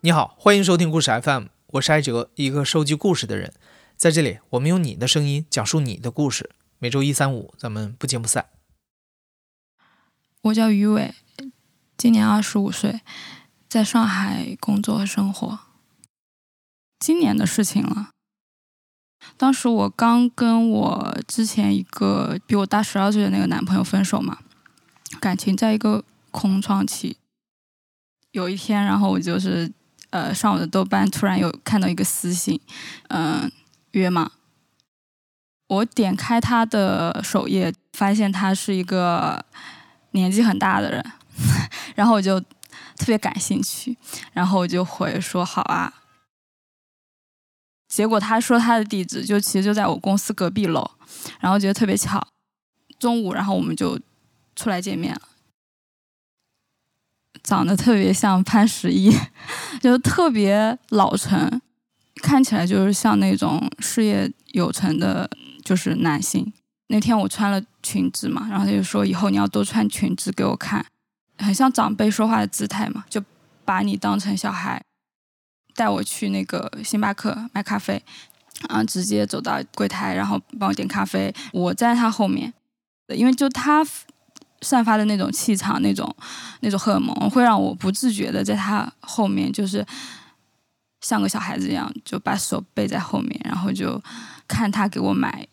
你好，欢迎收听故事 FM，我是艾哲，一个收集故事的人。在这里，我们用你的声音讲述你的故事。每周一、三、五，咱们不见不散。我叫于伟，今年二十五岁，在上海工作和生活。今年的事情了。当时我刚跟我之前一个比我大十二岁的那个男朋友分手嘛，感情在一个空窗期。有一天，然后我就是呃上我的豆瓣，突然有看到一个私信，嗯，约吗？我点开他的首页，发现他是一个年纪很大的人，然后我就特别感兴趣，然后我就回说好啊。结果他说他的地址就其实就在我公司隔壁楼，然后觉得特别巧，中午然后我们就出来见面了。长得特别像潘石屹，就特别老成，看起来就是像那种事业有成的，就是男性。那天我穿了裙子嘛，然后他就说以后你要多穿裙子给我看，很像长辈说话的姿态嘛，就把你当成小孩。带我去那个星巴克买咖啡，啊，直接走到柜台，然后帮我点咖啡。我在他后面，因为就他散发的那种气场，那种那种荷尔蒙，会让我不自觉的在他后面，就是像个小孩子一样，就把手背在后面，然后就看他给我买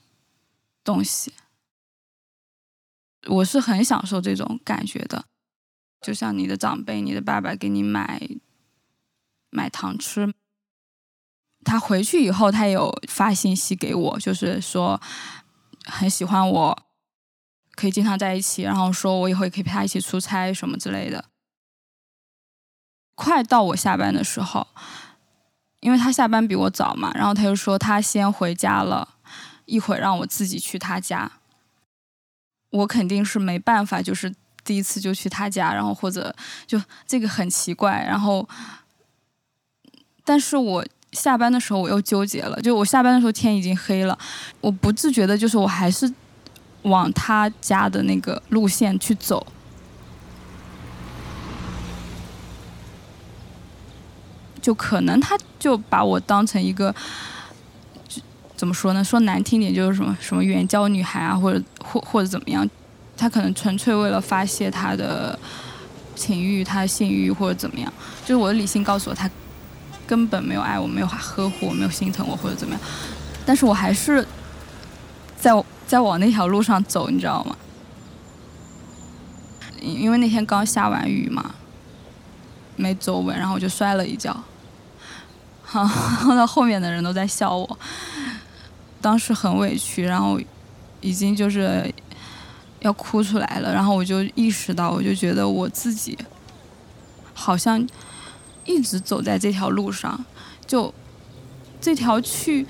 东西。我是很享受这种感觉的，就像你的长辈、你的爸爸给你买。买糖吃，他回去以后，他有发信息给我，就是说很喜欢我，可以经常在一起，然后说我以后也可以陪他一起出差什么之类的。快到我下班的时候，因为他下班比我早嘛，然后他就说他先回家了，一会儿让我自己去他家。我肯定是没办法，就是第一次就去他家，然后或者就这个很奇怪，然后。但是我下班的时候我又纠结了，就我下班的时候天已经黑了，我不自觉的，就是我还是往他家的那个路线去走，就可能他就把我当成一个，怎么说呢？说难听点就是什么什么援交女孩啊，或者或或者怎么样，他可能纯粹为了发泄他的情欲、他的性欲或者怎么样，就是我的理性告诉我他。根本没有爱我，没有呵护我，没有心疼我或者怎么样，但是我还是在在往那条路上走，你知道吗？因为那天刚下完雨嘛，没走稳，然后我就摔了一跤，好，到后面的人都在笑我，当时很委屈，然后已经就是要哭出来了，然后我就意识到，我就觉得我自己好像。一直走在这条路上，就这条去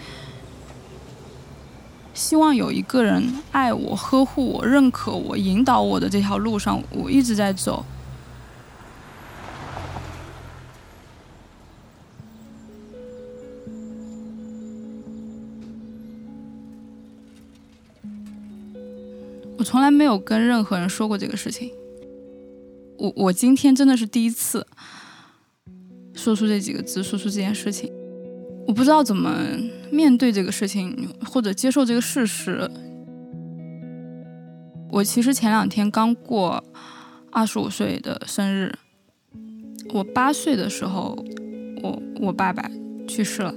希望有一个人爱我、呵护我、认可我、引导我的这条路上，我一直在走。我从来没有跟任何人说过这个事情，我我今天真的是第一次。说出这几个字，说出这件事情，我不知道怎么面对这个事情，或者接受这个事实。我其实前两天刚过二十五岁的生日，我八岁的时候，我我爸爸去世了。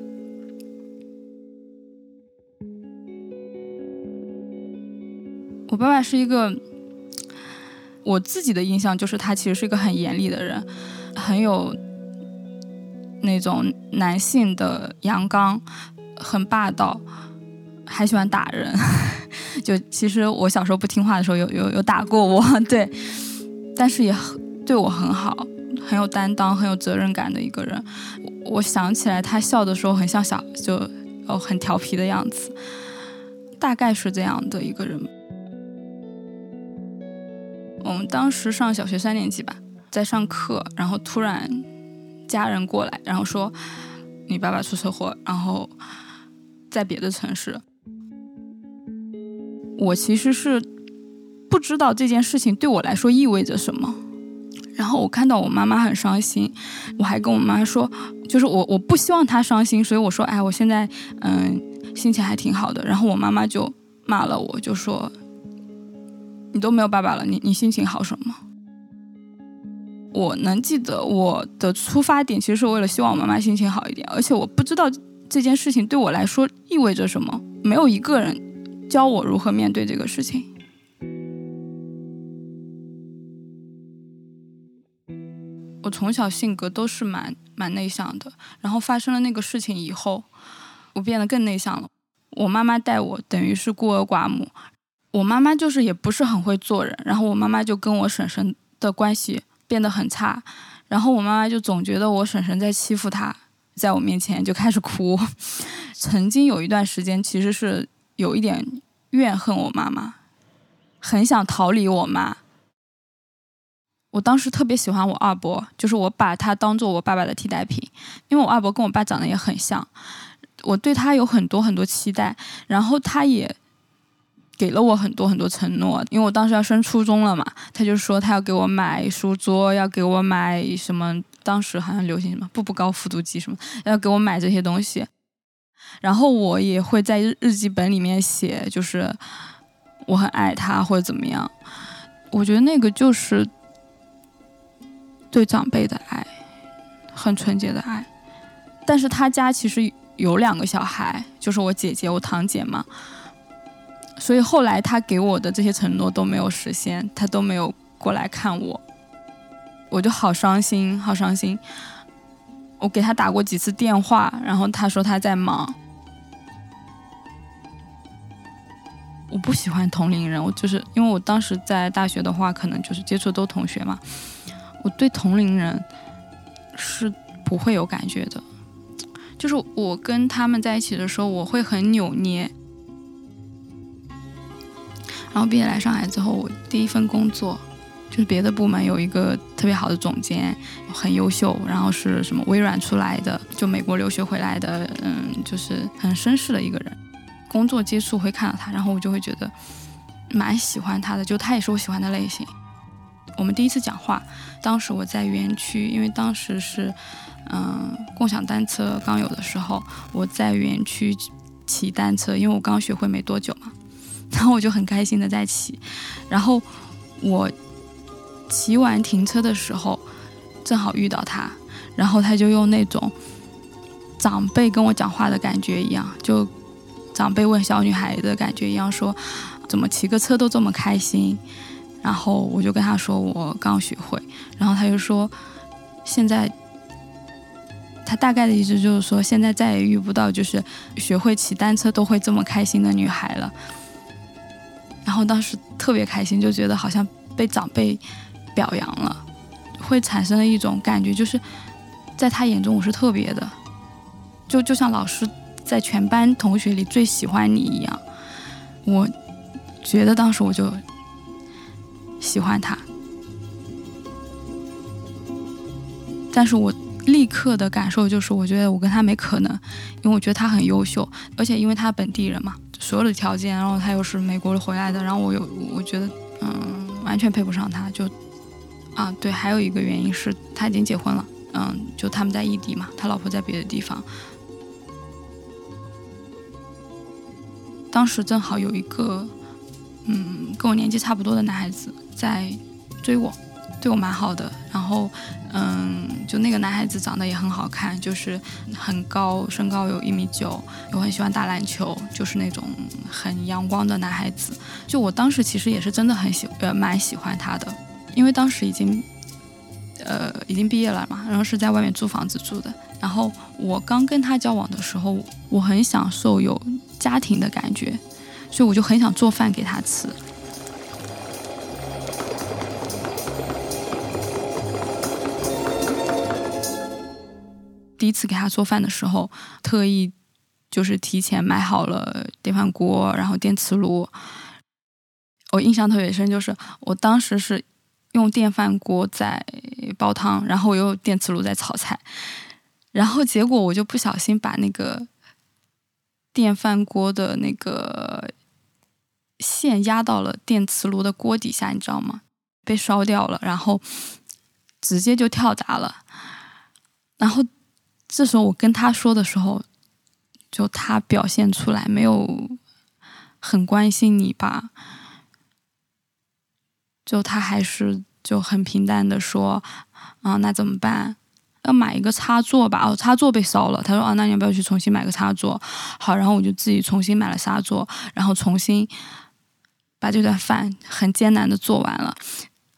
我爸爸是一个，我自己的印象就是他其实是一个很严厉的人，很有。那种男性的阳刚，很霸道，还喜欢打人。就其实我小时候不听话的时候，有有有打过我，对。但是也很对我很好，很有担当，很有责任感的一个人。我想起来他笑的时候，很像小就哦很调皮的样子，大概是这样的一个人。我们当时上小学三年级吧，在上课，然后突然。家人过来，然后说你爸爸出车祸，然后在别的城市。我其实是不知道这件事情对我来说意味着什么。然后我看到我妈妈很伤心，我还跟我妈说，就是我我不希望她伤心，所以我说，哎，我现在嗯心情还挺好的。然后我妈妈就骂了我，就说你都没有爸爸了，你你心情好什么？我能记得我的出发点其实是为了希望我妈妈心情好一点，而且我不知道这件事情对我来说意味着什么，没有一个人教我如何面对这个事情。我从小性格都是蛮蛮内向的，然后发生了那个事情以后，我变得更内向了。我妈妈带我等于是孤儿寡母，我妈妈就是也不是很会做人，然后我妈妈就跟我婶婶的关系变得很差，然后我妈妈就总觉得我婶婶在欺负她，在我面前就开始哭。曾经有一段时间，其实是有一点怨恨我妈妈，很想逃离我妈。我当时特别喜欢我二伯，就是我把他当做我爸爸的替代品，因为我二伯跟我爸长得也很像，我对他有很多很多期待，然后他也给了我很多很多承诺，因为我当时要升初中了嘛，他就说他要给我买书桌，要给我买什么，当时好像流行什么步步高复读机什么，要给我买这些东西，然后我也会在日记本里面写，就是我很爱他或者怎么样，我觉得那个就是。对长辈的爱，很纯洁的爱，但是他家其实有两个小孩，就是我姐姐、我堂姐嘛，所以后来他给我的这些承诺都没有实现，他都没有过来看我，我就好伤心，好伤心。我给他打过几次电话，然后他说他在忙。我不喜欢同龄人，我就是因为我当时在大学的话，可能就是接触都同学嘛。我对同龄人是不会有感觉的，就是我跟他们在一起的时候，我会很扭捏。然后毕业来上海之后，我第一份工作就是别的部门有一个特别好的总监，很优秀，然后是什么微软出来的，就美国留学回来的，嗯，就是很绅士的一个人。工作接触会看到他，然后我就会觉得蛮喜欢他的，就他也是我喜欢的类型。我们第一次讲话，当时我在园区，因为当时是，嗯，共享单车刚有的时候，我在园区骑单车，因为我刚学会没多久嘛，然后我就很开心的在骑，然后我骑完停车的时候，正好遇到他，然后他就用那种长辈跟我讲话的感觉一样，就长辈问小女孩的感觉一样，说怎么骑个车都这么开心。然后我就跟他说我刚学会，然后他就说，现在他大概的意思就是说，现在再也遇不到就是学会骑单车都会这么开心的女孩了。然后当时特别开心，就觉得好像被长辈表扬了，会产生了一种感觉，就是在他眼中我是特别的，就就像老师在全班同学里最喜欢你一样。我觉得当时我就。喜欢他，但是我立刻的感受就是，我觉得我跟他没可能，因为我觉得他很优秀，而且因为他本地人嘛，所有的条件，然后他又是美国回来的，然后我有，我觉得，嗯，完全配不上他，就，啊，对，还有一个原因是他已经结婚了，嗯，就他们在异地嘛，他老婆在别的地方，当时正好有一个，嗯，跟我年纪差不多的男孩子。在追我，对我蛮好的。然后，嗯，就那个男孩子长得也很好看，就是很高，身高有一米九，又很喜欢打篮球，就是那种很阳光的男孩子。就我当时其实也是真的很喜，呃，蛮喜欢他的，因为当时已经，呃，已经毕业了嘛，然后是在外面租房子住的。然后我刚跟他交往的时候，我很享受有家庭的感觉，所以我就很想做饭给他吃。第一次给他做饭的时候，特意就是提前买好了电饭锅，然后电磁炉。我印象特别深，就是我当时是用电饭锅在煲汤，然后我又电磁炉在炒菜，然后结果我就不小心把那个电饭锅的那个线压到了电磁炉的锅底下，你知道吗？被烧掉了，然后直接就跳闸了。然后这时候我跟他说的时候，就他表现出来没有很关心你吧，就他还是就很平淡的说，啊，那怎么办？要买一个插座吧？哦，插座被烧了。他说，啊，那你要不要去重新买个插座？好，然后我就自己重新买了插座，然后重新把这顿饭很艰难的做完了。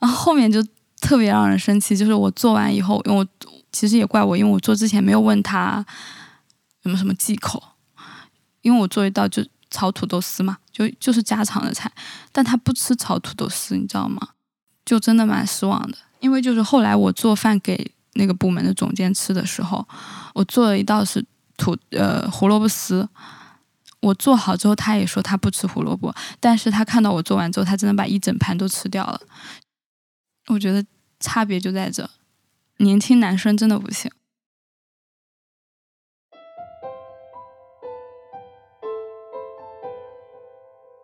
然后后面就特别让人生气，就是我做完以后，因为我其实也怪我，因为我做之前没有问他有没有什么忌口，因为我做一道就炒土豆丝嘛，就就是家常的菜，但他不吃炒土豆丝，你知道吗？就真的蛮失望的，因为就是后来我做饭给那个部门的总监吃的时候，我做了一道是土呃胡萝卜丝，我做好之后他也说他不吃胡萝卜，但是他看到我做完之后，他真的把一整盘都吃掉了。我觉得差别就在这，年轻男生真的不行。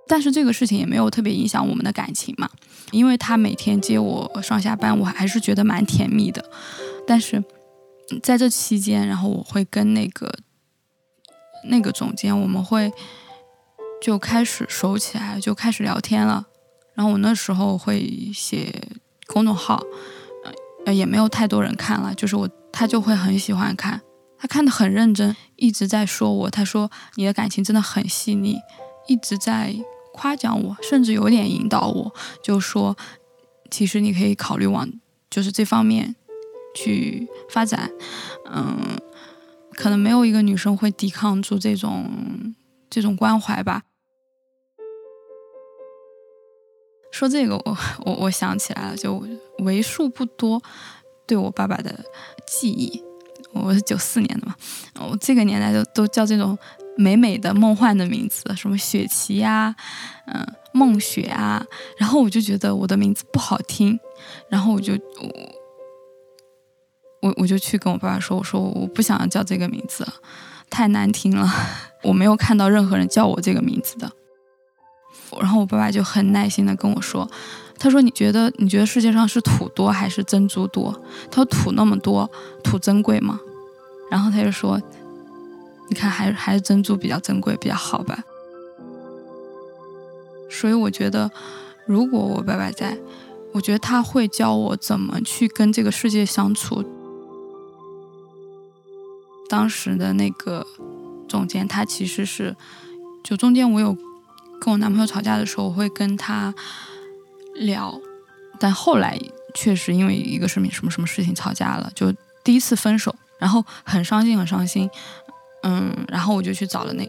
但是这个事情也没有特别影响我们的感情嘛，因为他每天接我上下班，我还是觉得蛮甜蜜的。但是在这期间，然后我会跟那个那个总监，我们会就开始熟起来，就开始聊天了。然后我那时候会写公众号，也没有太多人看了，就是我他就会很喜欢看，他看的很认真，一直在说我，他说你的感情真的很细腻，一直在。夸奖我，甚至有点引导我，就说，其实你可以考虑往就是这方面去发展。嗯，可能没有一个女生会抵抗住这种这种关怀吧。说这个，我我我想起来了，就为数不多对我爸爸的记忆。我是九四年的嘛，我这个年代都都叫这种。美美的梦幻的名字，什么雪琪呀，嗯，梦雪啊，然后我就觉得我的名字不好听，然后我就我我我就去跟我爸爸说，我说我不想要叫这个名字了，太难听了，我没有看到任何人叫我这个名字的。然后我爸爸就很耐心的跟我说，他说你觉得你觉得世界上是土多还是珍珠多？他说土那么多，土珍贵吗？然后他就说。你看，还还是珍珠比较珍贵，比较好吧。所以我觉得，如果我爸爸在，我觉得他会教我怎么去跟这个世界相处。当时的那个总监，他其实是，就中间我有跟我男朋友吵架的时候，我会跟他聊，但后来确实因为一个什么什么什么事情吵架了，就第一次分手，然后很伤心，很伤心。嗯，然后我就去找了那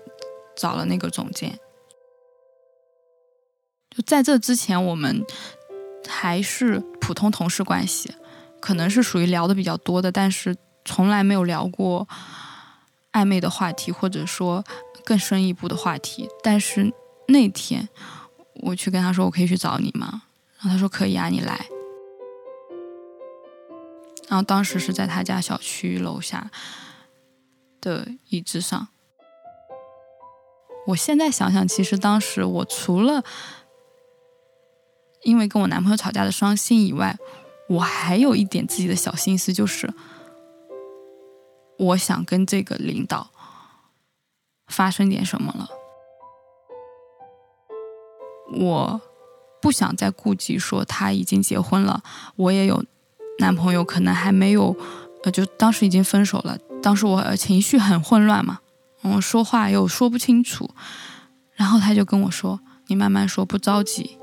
找了那个总监。就在这之前，我们还是普通同事关系，可能是属于聊的比较多的，但是从来没有聊过暧昧的话题，或者说更深一步的话题。但是那天我去跟他说：“我可以去找你吗？”然后他说：“可以啊，你来。”然后当时是在他家小区楼下。的椅子上，我现在想想，其实当时我除了因为跟我男朋友吵架的伤心以外，我还有一点自己的小心思，就是我想跟这个领导发生点什么了，我不想再顾及说他已经结婚了，我也有男朋友，可能还没有，呃，就当时已经分手了。当时我情绪很混乱嘛，我说话又说不清楚，然后他就跟我说：“你慢慢说，不着急。”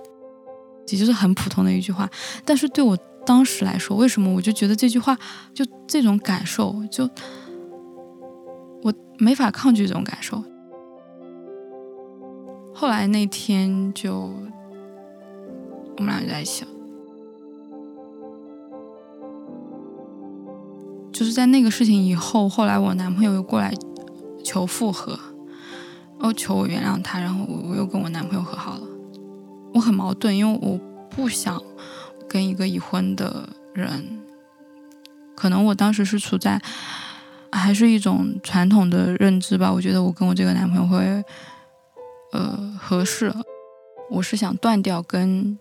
也就是很普通的一句话，但是对我当时来说，为什么我就觉得这句话就这种感受，就我没法抗拒这种感受。后来那天就我们俩就在一起了。就是在那个事情以后，后来我男朋友又过来求复合，哦，求我原谅他，然后我我又跟我男朋友和好了。我很矛盾，因为我不想跟一个已婚的人，可能我当时是处在还是一种传统的认知吧。我觉得我跟我这个男朋友会呃合适，我是想断掉跟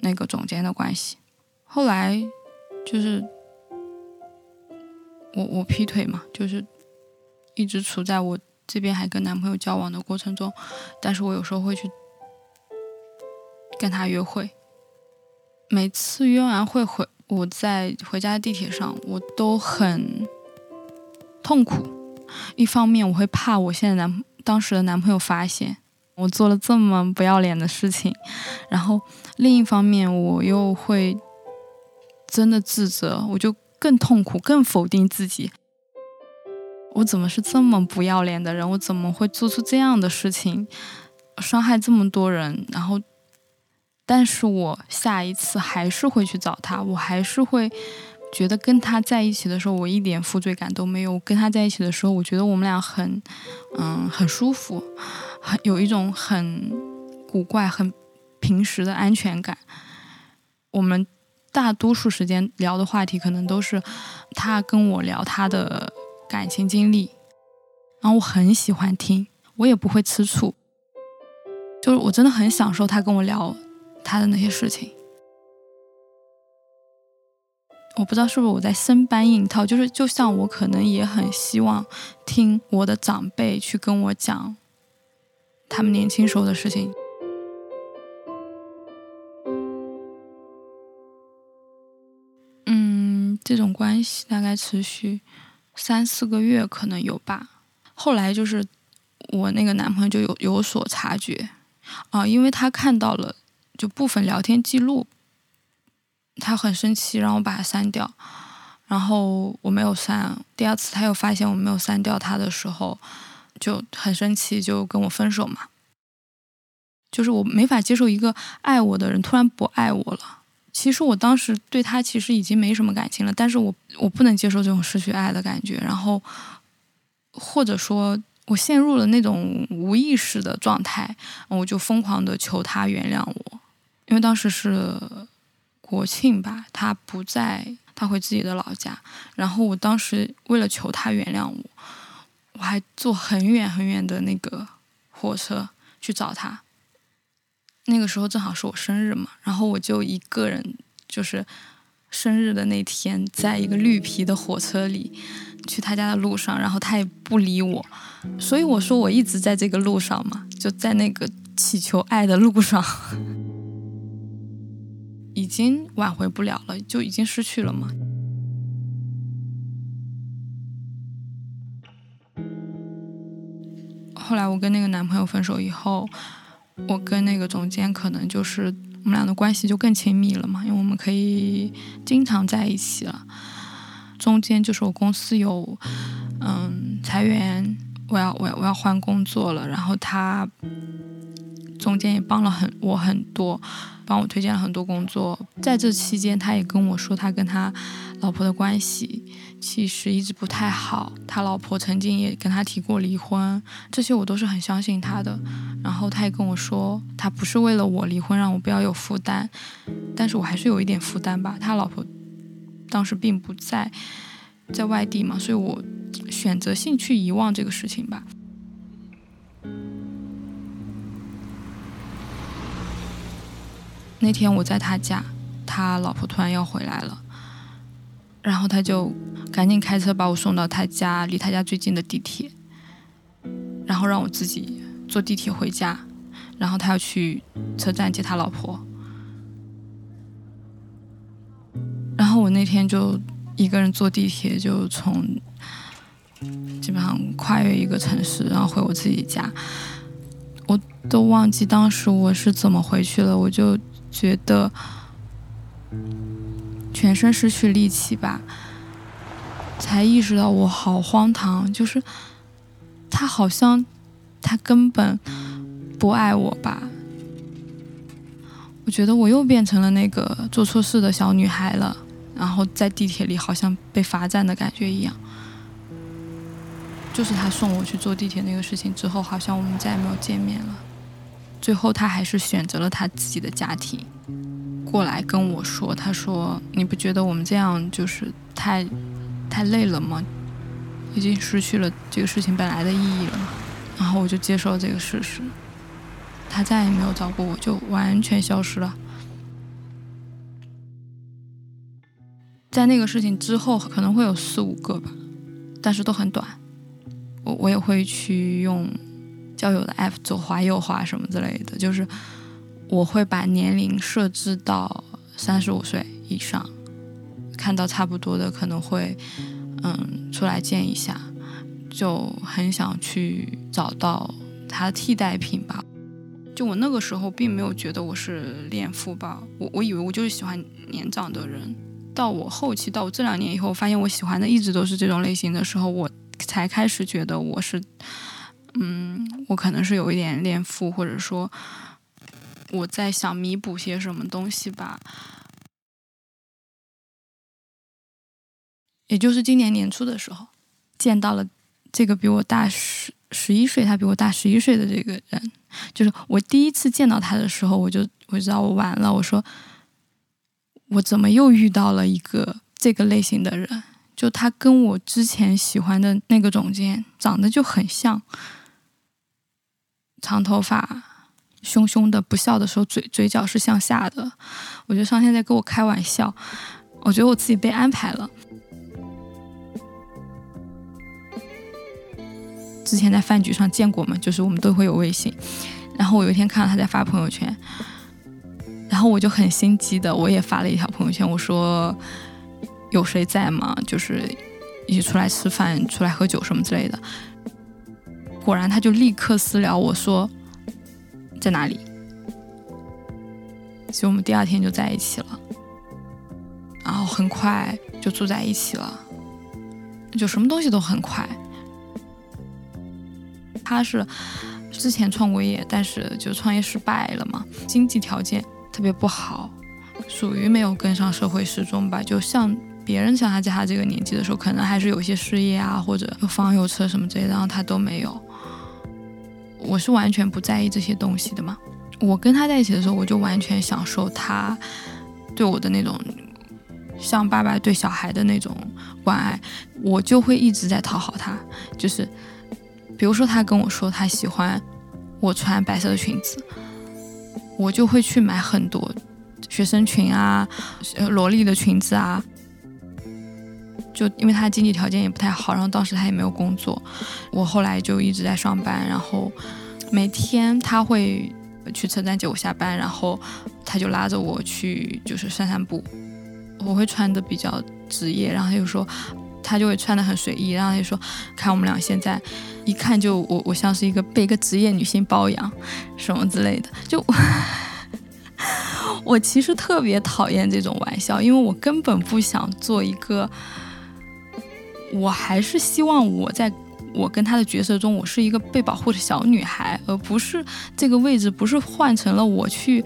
那个总监的关系。后来。就是我我劈腿嘛，就是一直处在我这边还跟男朋友交往的过程中，但是我有时候会去跟他约会。每次约完会回，我在回家的地铁上，我都很痛苦。一方面我会怕我现在男当时的男朋友发现我做了这么不要脸的事情，然后另一方面我又会真的自责，我就更痛苦，更否定自己。我怎么是这么不要脸的人？我怎么会做出这样的事情，伤害这么多人？然后。但是我下一次还是会去找他，我还是会觉得跟他在一起的时候，我一点负罪感都没有。跟他在一起的时候，我觉得我们俩很，嗯，很舒服，很有一种很古怪、很平时的安全感。我们大多数时间聊的话题，可能都是他跟我聊他的感情经历，然后我很喜欢听，我也不会吃醋，就是我真的很享受他跟我聊。他的那些事情，我不知道是不是我在生搬硬套，就是就像我可能也很希望听我的长辈去跟我讲他们年轻时候的事情。嗯，这种关系大概持续三四个月，可能有吧。后来就是我那个男朋友就有有所察觉啊，因为他看到了。就部分聊天记录，他很生气，让我把它删掉。然后我没有删。第二次他又发现我没有删掉他的时候，就很生气，就跟我分手嘛。就是我没法接受一个爱我的人突然不爱我了。其实我当时对他其实已经没什么感情了，但是我我不能接受这种失去爱的感觉。然后或者说。我陷入了那种无意识的状态，我就疯狂的求他原谅我，因为当时是国庆吧，他不在，他回自己的老家，然后我当时为了求他原谅我，我还坐很远很远的那个火车去找他。那个时候正好是我生日嘛，然后我就一个人，就是生日的那天，在一个绿皮的火车里。去他家的路上，然后他也不理我，所以我说我一直在这个路上嘛，就在那个祈求爱的路上，已经挽回不了了，就已经失去了嘛。后来我跟那个男朋友分手以后，我跟那个总监可能就是我们俩的关系就更亲密了嘛，因为我们可以经常在一起了。中间就是我公司有，嗯，裁员，我要我要我要换工作了，然后他中间也帮了很我很多，帮我推荐了很多工作。在这期间，他也跟我说，他跟他老婆的关系其实一直不太好，他老婆曾经也跟他提过离婚，这些我都是很相信他的。然后他也跟我说，他不是为了我离婚，让我不要有负担，但是我还是有一点负担吧。他老婆。当时并不在，在外地嘛，所以我选择性去遗忘这个事情吧。那天我在他家，他老婆突然要回来了，然后他就赶紧开车把我送到他家离他家最近的地铁，然后让我自己坐地铁回家，然后他要去车站接他老婆。然后我那天就一个人坐地铁，就从基本上跨越一个城市，然后回我自己家。我都忘记当时我是怎么回去了，我就觉得全身失去力气吧，才意识到我好荒唐，就是他好像他根本不爱我吧。我觉得我又变成了那个做错事的小女孩了。然后在地铁里好像被罚站的感觉一样，就是他送我去坐地铁那个事情之后，好像我们再也没有见面了。最后他还是选择了他自己的家庭，过来跟我说：“他说你不觉得我们这样就是太，太累了吗？已经失去了这个事情本来的意义了。”然后我就接受了这个事实，他再也没有找过我，就完全消失了。在那个事情之后可能会有四五个吧，但是都很短。我我也会去用交友的 app 左滑右滑什么之类的，就是我会把年龄设置到三十五岁以上，看到差不多的可能会嗯出来见一下，就很想去找到他的替代品吧。就我那个时候并没有觉得我是恋父吧，我我以为我就是喜欢年长的人。到我后期，到我这两年以后，发现我喜欢的一直都是这种类型的时候，我才开始觉得我是，嗯，我可能是有一点恋父，或者说我在想弥补些什么东西吧。也就是今年年初的时候，见到了这个比我大十十一岁，他比我大十一岁的这个人。就是我第一次见到他的时候，我就我知道我完了。我说，我怎么又遇到了一个这个类型的人？就他跟我之前喜欢的那个总监长得就很像，长头发，凶凶的，不笑的时候嘴嘴角是向下的。我觉得上天在跟我开玩笑，我觉得我自己被安排了。之前在饭局上见过嘛，就是我们都会有微信。然后我有一天看到他在发朋友圈，然后我就很心机的，我也发了一条朋友圈，我说有谁在吗？就是一起出来吃饭、出来喝酒什么之类的。果然他就立刻私聊我说在哪里。所以我们第二天就在一起了，然后很快就住在一起了，就什么东西都很快。他是之前创过业，但是就创业失败了嘛，经济条件特别不好，属于没有跟上社会时钟吧。就像别人像他在他这个年纪的时候，可能还是有一些事业啊，或者有房有车什么之类的，然后他都没有。我是完全不在意这些东西的嘛。我跟他在一起的时候，我就完全享受他对我的那种像爸爸对小孩的那种关爱，我就会一直在讨好他，就是。比如说，他跟我说他喜欢我穿白色的裙子，我就会去买很多学生裙啊、萝莉的裙子啊。就因为他经济条件也不太好，然后当时他也没有工作，我后来就一直在上班，然后每天他会去车站接我下班，然后他就拉着我去就是散散步。我会穿的比较职业，然后他就说。他就会穿的很随意，然后他就说：“看我们俩现在，一看就我我像是一个被一个职业女性包养，什么之类的。”就 我其实特别讨厌这种玩笑，因为我根本不想做一个，我还是希望我在我跟他的角色中，我是一个被保护的小女孩，而不是这个位置不是换成了我去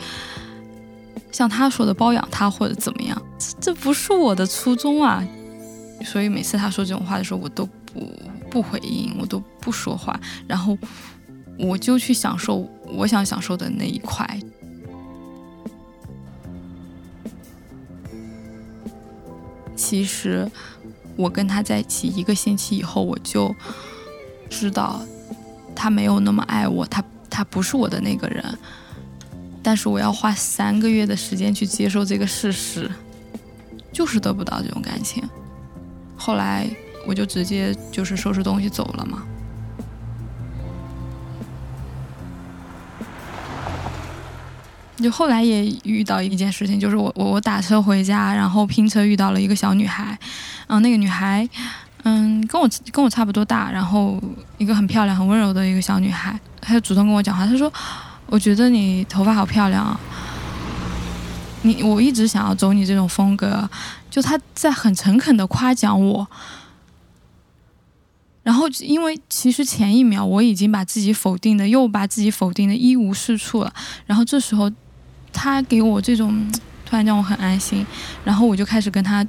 像他说的包养他或者怎么样，这不是我的初衷啊。所以每次他说这种话的时候，我都不不回应，我都不说话，然后我就去享受我想享受的那一块。其实我跟他在一起一个星期以后，我就知道他没有那么爱我，他他不是我的那个人。但是我要花三个月的时间去接受这个事实，就是得不到这种感情。后来我就直接就是收拾东西走了嘛。就后来也遇到一件事情，就是我我我打车回家，然后拼车遇到了一个小女孩，嗯，那个女孩，嗯，跟我跟我差不多大，然后一个很漂亮、很温柔的一个小女孩，她就主动跟我讲话，她说：“我觉得你头发好漂亮啊。”你我一直想要走你这种风格，就他在很诚恳的夸奖我，然后因为其实前一秒我已经把自己否定的又把自己否定的一无是处了，然后这时候他给我这种突然让我很安心，然后我就开始跟他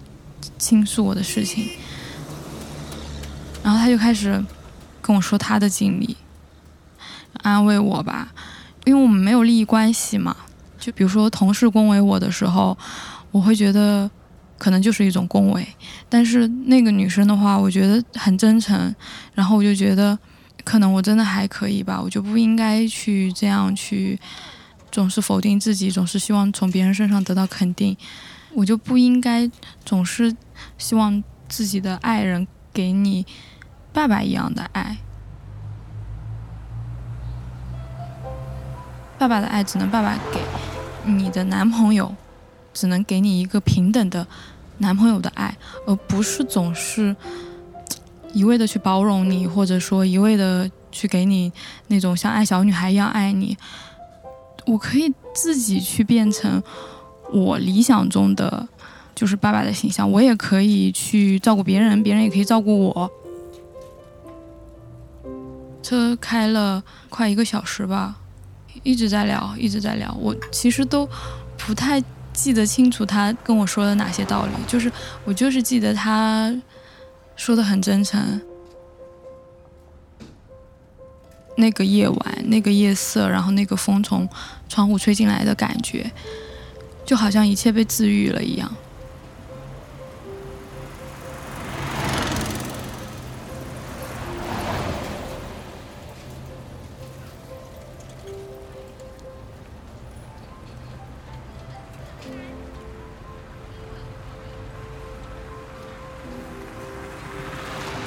倾诉我的事情，然后他就开始跟我说他的经历，安慰我吧，因为我们没有利益关系嘛。就比如说同事恭维我的时候，我会觉得可能就是一种恭维，但是那个女生的话，我觉得很真诚，然后我就觉得可能我真的还可以吧，我就不应该去这样去总是否定自己，总是希望从别人身上得到肯定，我就不应该总是希望自己的爱人给你爸爸一样的爱。爸爸的爱只能爸爸给，你的男朋友只能给你一个平等的男朋友的爱，而不是总是一味的去包容你，或者说一味的去给你那种像爱小女孩一样爱你。我可以自己去变成我理想中的就是爸爸的形象，我也可以去照顾别人，别人也可以照顾我。车开了快一个小时吧。一直在聊，一直在聊。我其实都不太记得清楚他跟我说了哪些道理，就是我就是记得他说的很真诚。那个夜晚，那个夜色，然后那个风从窗户吹进来的感觉，就好像一切被治愈了一样。